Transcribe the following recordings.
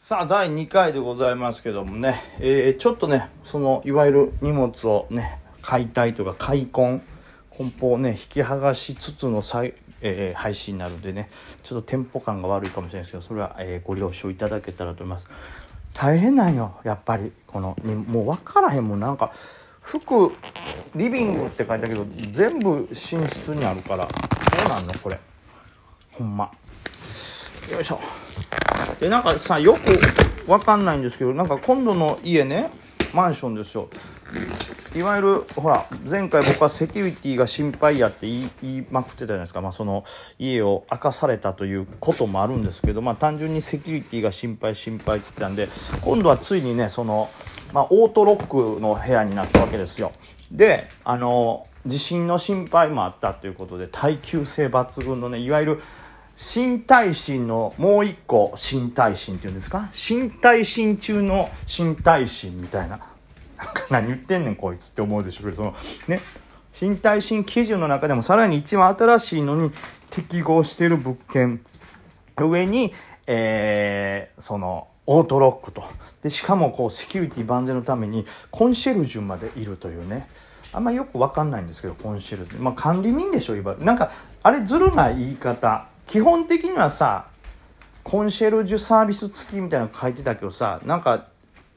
さあ、第2回でございますけどもね、えー、ちょっとね、その、いわゆる荷物をね、解体とか開梱、梱包をね、引き剥がしつつの再、えー、配信になるんでね、ちょっとテンポ感が悪いかもしれないですけど、それは、えー、ご了承いただけたらと思います。大変なんよ、やっぱり。この、ね、もう分からへんもん、なんか、服、リビングって書いたけど、全部寝室にあるから、どうなんのこれ。ほんま。よいしょ。でなんかさよくわかんないんですけどなんか今度の家ねマンションですよ。いわゆるほら前回僕はセキュリティが心配やって言いまくってたじゃないですか、まあ、その家を明かされたということもあるんですけど、まあ、単純にセキュリティが心配心配って言ったんで今度はついにねその、まあ、オートロックの部屋になったわけですよ。であの地震の心配もあったということで耐久性抜群のねいわゆる新耐震のもう一個新耐震っていうんですか？新耐震中の新耐震みたいな。何言ってんねんこいつって思うでしょ。うけどそのね。新耐震基準の中でもさらに一番新しいのに適合している物件上に、えー、そのオートロックと。でしかもこうセキュリティ万全のためにコンシェルジュまでいるというね。あんまよく分かんないんですけどコンシェルジュ。まあ管理人でしょいわなんかあれずるな言い方。基本的にはさコンシェルジュサービス付きみたいなの書いてたけどさなんか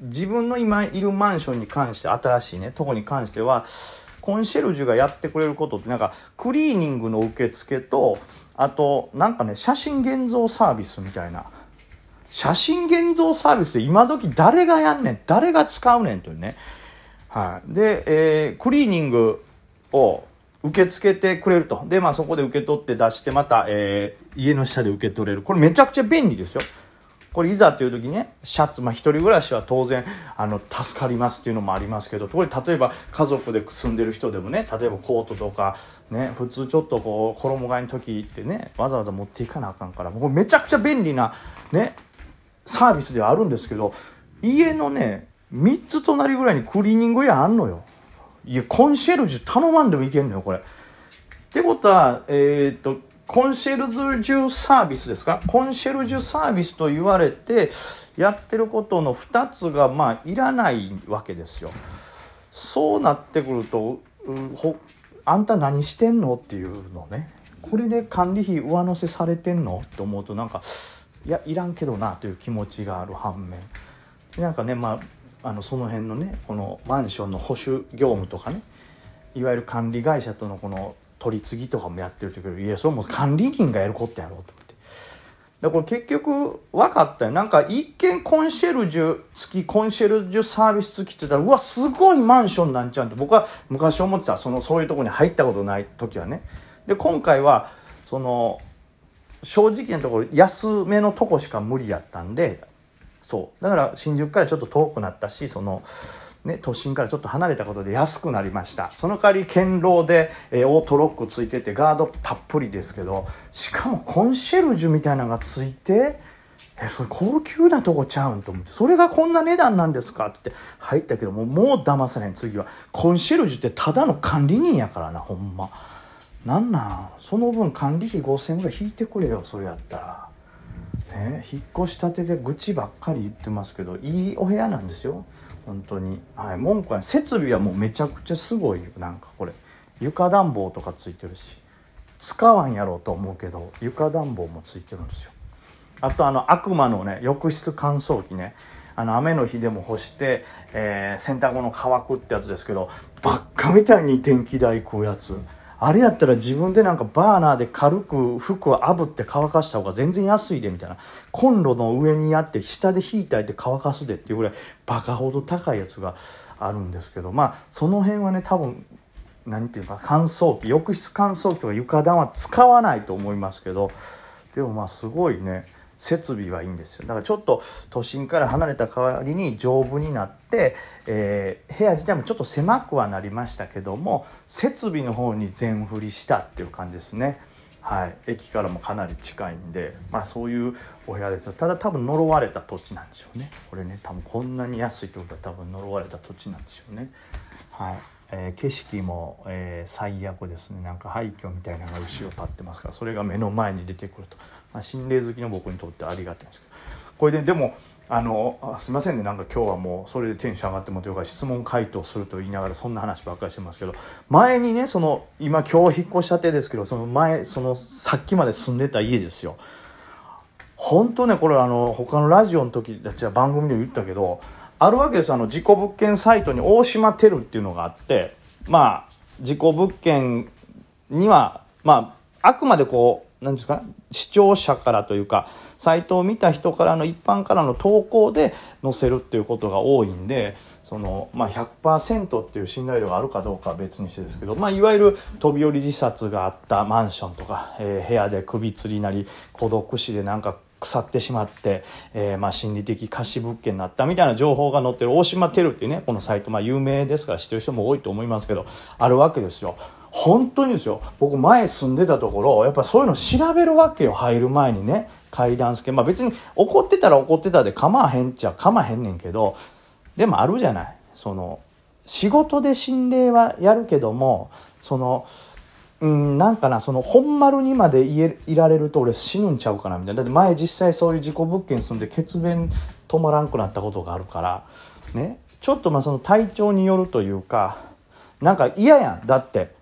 自分の今いるマンションに関して新しいねとこに関してはコンシェルジュがやってくれることってなんかクリーニングの受付とあとなんかね写真現像サービスみたいな。写真現像サービスって今時誰がやんねん誰が使うねんというね。はい、で、えー、クリーニングを受け付けてくれると。で、まあそこで受け取って出してまた、えー、家の下で受け取れる。これめちゃくちゃ便利ですよ。これいざという時ね、シャツ、まあ一人暮らしは当然、あの、助かりますっていうのもありますけど、これ例えば家族で住んでる人でもね、例えばコートとか、ね、普通ちょっとこう、衣替えの時ってね、わざわざ持っていかなあかんから、もうめちゃくちゃ便利な、ね、サービスではあるんですけど、家のね、3つ隣ぐらいにクリーニング屋あんのよ。いや、コンシェルジュ頼まんでもいけんのよ、これ。ってことは、えー、っと、コンシェルジュサービスですか？コンシェルジュサービスと言われてやってることの2つがまあいらないわけですよ。そうなってくると、ほあんた何してんの？っていうのね。これで管理費上乗せされてんの？って思うとなんかいやいらんけどなという気持ちがある反面。なんかねまああのその辺のねこのマンションの保守業務とかねいわゆる管理会社とのこの取り次ぎとかもやってるけどいやそれも管理人がやることやろうと思って。だから結局分かったよ。なんか一見コンシェルジュ付きコンシェルジュサービス付きって言ったらうわすごいマンションなんちゃうんって僕は昔思ってたそのそういうとこに入ったことない時はね。で今回はその正直なところ安めのとこしか無理やったんでそう。だから新宿からちょっと遠くなったしその、ね、都心からちょっと離れたことで安くなりました。その代わり堅牢で、えー、オートロックついててガードたっぷりですけどしかもコンシェルジュみたいなのがついてえそれ高級なとこちゃうんと思ってそれがこんな値段なんですかって入ったけどももう騙さない次は。コンシェルジュってただの管理人やからなほんま。なんなん？その分管理費5000円ぐらい引いてくれよそれやったら。ね、引っ越したてで愚痴ばっかり言ってますけどいいお部屋なんですよ。本当に。はい文句は設備はもうめちゃくちゃすごいなんかこれ。床暖房とかついてるし。使わんやろうと思うけど床暖房もついてるんですよ。あとあの悪魔のね浴室乾燥機ね。あの雨の日でも干して、えー、洗濯物乾くってやつですけどばっかみたいに電気代食うやつ。あれやったら自分でなんかバーナーで軽く服を炙って乾かした方が全然安いでみたいな。コンロの上にあって下で引いたいて乾かすでっていうぐらいバカほど高いやつがあるんですけど。まあその辺はね多分何て言うか乾燥機浴室乾燥機とか床暖は使わないと思いますけど。でもまあすごいね。設備はいいんですよ。だからちょっと都心から離れた代わりに丈夫になって、えー、部屋自体もちょっと狭くはなりましたけども設備の方に全振りしたっていう感じですね。はい、駅からもかなり近いんで、まあ、そういうお部屋ですただ多分呪われた土地なんでしょうね。これね多分こんなに安いってことは多分呪われた土地なんでしょうね。はい。えー、景色も、えー、最悪ですね。なんか廃墟みたいなのが後ろ立ってますからそれが目の前に出てくると、まあ、心霊好きの僕にとってありがたいんですけど。これででもあのすいませんね。なんか今日はもうそれでテンション上がってもというか質問回答すると言いながらそんな話ばっかりしてますけど。前にねその今今日引っ越したてですけどその前そのさっきまで住んでた家ですよ。本当ねこれあの他のラジオの時たちは番組で言ったけどあるわけですあの事故物件サイトに大島テルっていうのがあってまあ事故物件にはまああくまでこう何ですか視聴者からというかサイトを見た人からの一般からの投稿で載せるっていうことが多いんでその、まあ、100%っていう信頼度があるかどうかは別にしてですけど、まあ、いわゆる飛び降り自殺があったマンションとか、えー、部屋で首吊りなり孤独死でなんか腐ってしまって、えー、まあ心理的貸し物件になったみたいな情報が載ってる大島テルっていうねこのサイト、まあ、有名ですから知ってる人も多いと思いますけどあるわけですよ。本当にですよ。僕前住んでたところやっぱそういうの調べるわけよ。入る前にね。階段付け。まあ別に怒ってたら怒ってたで構わへんっちゃ構わへんねんけどでもあるじゃない。その仕事で心霊はやるけどもそのうんなんかなその本丸にまでいえいられると俺死ぬんちゃうかなみたいな。だって前実際そういう事故物件住んで血便止まらんくなったことがあるから。ね。ちょっとまあその体調によるというかなんか嫌やん。だって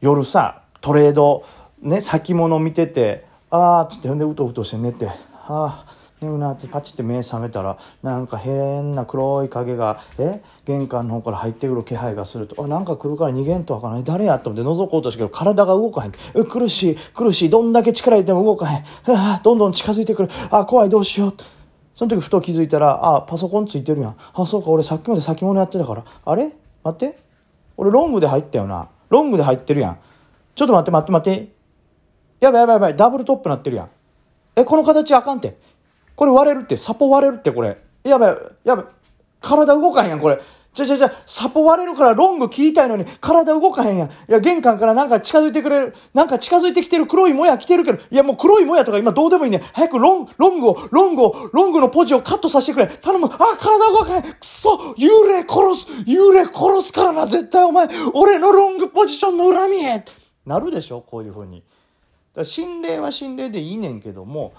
夜さトレードね先物見ててああっつってほんでうとうとして寝てああ寝るなってパチって目覚めたらなんか変な黒い影がえ玄関の方から入ってくる気配がするとあなんか来るから逃げんとわからない誰や？と思って覗こうとしたけど体が動かへん。苦しい苦しい。どんだけ力入れても動かへん。あどんどん近づいてくる。あ怖いどうしよう。その時ふと気づいたらあパソコンついてるやん。あそうか俺さっきまで先物やってたから。あれ？待って。俺ロングで入ったよな。ロングで入ってるやん。ちょっと待って待って待って。やばいやばいやばい。ダブルトップなってるやん。え、この形あかんて。これ割れるって。サポ割れるってこれ。やばい、やばい。体動かへんやん、これ。じゃじゃじゃ、サポ割れるからロング切りたいのに体動かへんやん。いや、玄関からなんか近づいてくれる。なんか近づいてきてる黒いもや来てるけど。いや、もう黒いもやとか今どうでもいいね。早くロン、ロングを、ロングを、ロングのポジをカットさせてくれ。頼む。あ、体動かへん。くそ幽霊殺す幽霊殺すからな、絶対お前。俺のロングポジションの恨みへ。なるでしょこういうふうに。心霊は心霊でいいねんけども、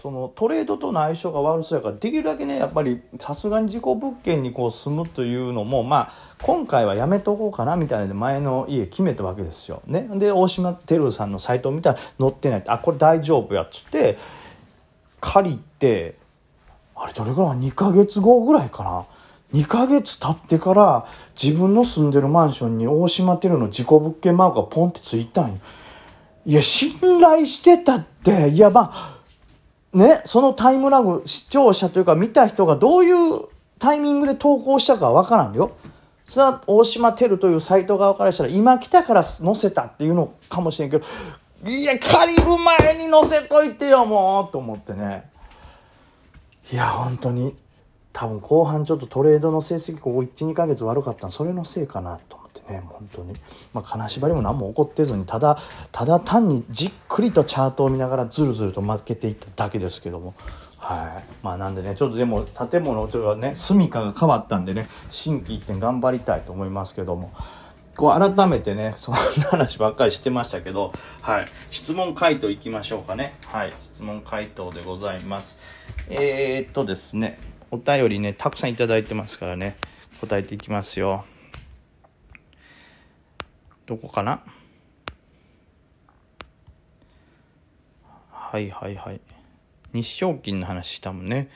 そのトレードとの相性が悪そうやからできるだけねやっぱりさすがに事故物件にこう住むというのもまあ今回はやめとこうかなみたいなで前の家決めたわけですよ。ね、で大島てるさんのサイトを見たら載ってないってあこれ大丈夫やっつって借りてあれどれぐらい2ヶ月後ぐらいかな。2ヶ月経ってから自分の住んでるマンションに大島テルの事故物件マークがポンってついたんよ。いや、信頼してたって、いや、まあ、ね、そのタイムラグ、視聴者というか見た人がどういうタイミングで投稿したかわからんよ。それは大島テルというサイト側からしたら今来たから載せたっていうのかもしれんけど、いや、借りる前に載せといてよ、もうと思ってね。いや、本当に、多分後半ちょっとトレードの成績ここ1、2ヶ月悪かったそれのせいかなと思ってね本当に、まあ、金縛りも何も起こってずにただただ単にじっくりとチャートを見ながらずるずると負けていっただけですけども。はい、まあなんでねちょっとでも建物というかね住みかが変わったんでね心機一転頑張りたいと思いますけども。こう改めてねそんな話ばっかりしてましたけどはい。質問回答いきましょうかね。はい。質問回答でございます。えー、っとですねお便りねたくさんいただいてますからね答えていきますよ。どこかな？はいはいはい。日照金の話したもんね。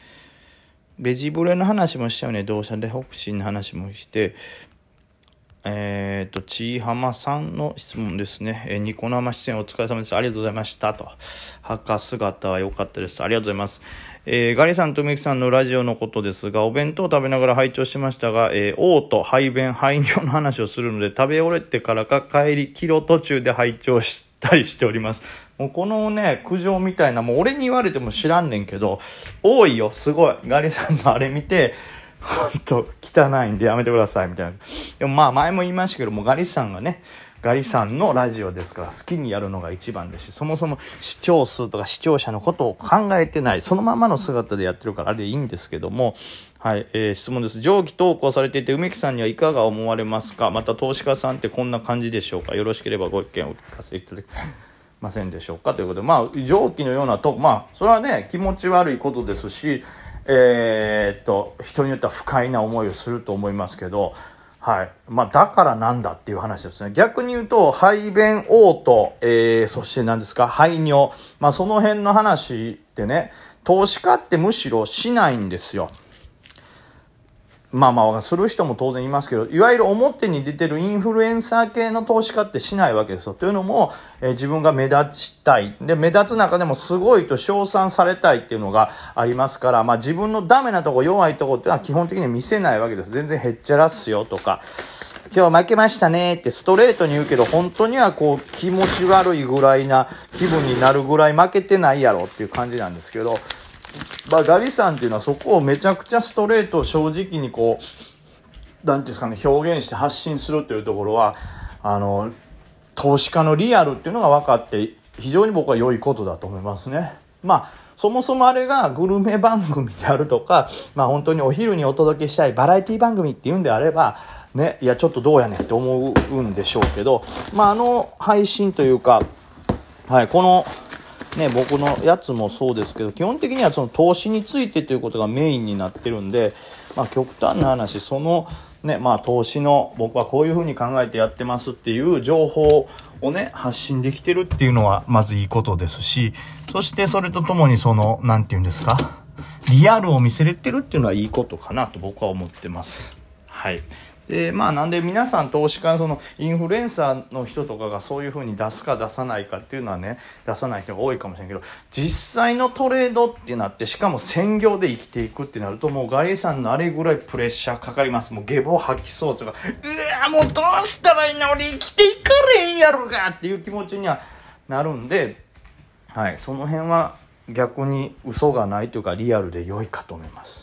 ベジブレの話もしたよね。同社で北進の話もして。えっ、ー、と、ちいはまさんの質問ですね。えー、ニコ生出演お疲れ様です。ありがとうございました。と。墓姿は良かったです。ありがとうございます。えー、ガリさんとみきさんのラジオのことですが、お弁当を食べながら拝聴しましたが、えー、嘔吐、排便、排尿の話をするので、食べ終えてからか帰り、キロ途中で拝聴したりしております。もうこのね、苦情みたいな、もう俺に言われても知らんねんけど、多いよ、すごい。ガリさんのあれ見て、ほんと汚いんでやめてくださいみたいな。でもまあ前も言いましたけども、ガリさんがね、ガリさんのラジオですから好きにやるのが一番ですし、そもそも視聴数とか視聴者のことを考えてない、そのままの姿でやってるからあれでいいんですけども、はい、えー、質問です。上記投稿されていて、梅木さんにはいかが思われますか？また投資家さんってこんな感じでしょうか？よろしければご意見をお聞かせいただきませんでしょうか？ということで、まあ、上記のようなと、まあ、それはね、気持ち悪いことですし、えー、っと人によっては不快な思いをすると思いますけどはい。まあ、だからなんだっていう話ですね。逆に言うと、排便嘔吐、えー、そして何ですか、排尿。まあ、その辺の話ってね、投資家ってむしろしないんですよ。まあまあ、する人も当然いますけど、いわゆる表に出てるインフルエンサー系の投資家ってしないわけですよ。というのも、えー、自分が目立ちたい。で、目立つ中でもすごいと称賛されたいっていうのがありますから、まあ自分のダメなとこ、弱いとこっていうのは基本的に見せないわけです。全然へっちゃらっすよとか。今日負けましたねってストレートに言うけど、本当にはこう気持ち悪いぐらいな気分になるぐらい負けてないやろっていう感じなんですけど、まあ、ガリさんっていうのはそこをめちゃくちゃストレート正直にこう何ていうんですかね表現して発信するというところはあの投資家のリアルっていうのが分かって非常に僕は良いことだと思いますね。まあそもそもあれがグルメ番組であるとか、まあ本当にお昼にお届けしたいバラエティ番組っていうんであれば、ね、いやちょっとどうやねんって思うんでしょうけど、まああの配信というか、はい、このね、僕のやつもそうですけど、基本的にはその投資についてということがメインになってるんで、まあ極端な話、そのね、まあ投資の僕はこういうふうに考えてやってますっていう情報をね、発信できてるっていうのはまずいいことですし、そしてそれとともにその、なんて言うんですか、リアルを見せれてるっていうのはいいことかなと僕は思ってます。はい。でまあなんで皆さん投資家そのインフルエンサーの人とかがそういうふうに出すか出さないかっていうのはね出さない人が多いかもしれんけど実際のトレードってなってしかも専業で生きていくってなるともうガリさんのあれぐらいプレッシャーかかりますもうゲボ吐きそうとかうわもうどうしたらいいの？俺生きていかれへんやろかっていう気持ちにはなるんではいその辺は逆に嘘がないというかリアルで良いかと思います。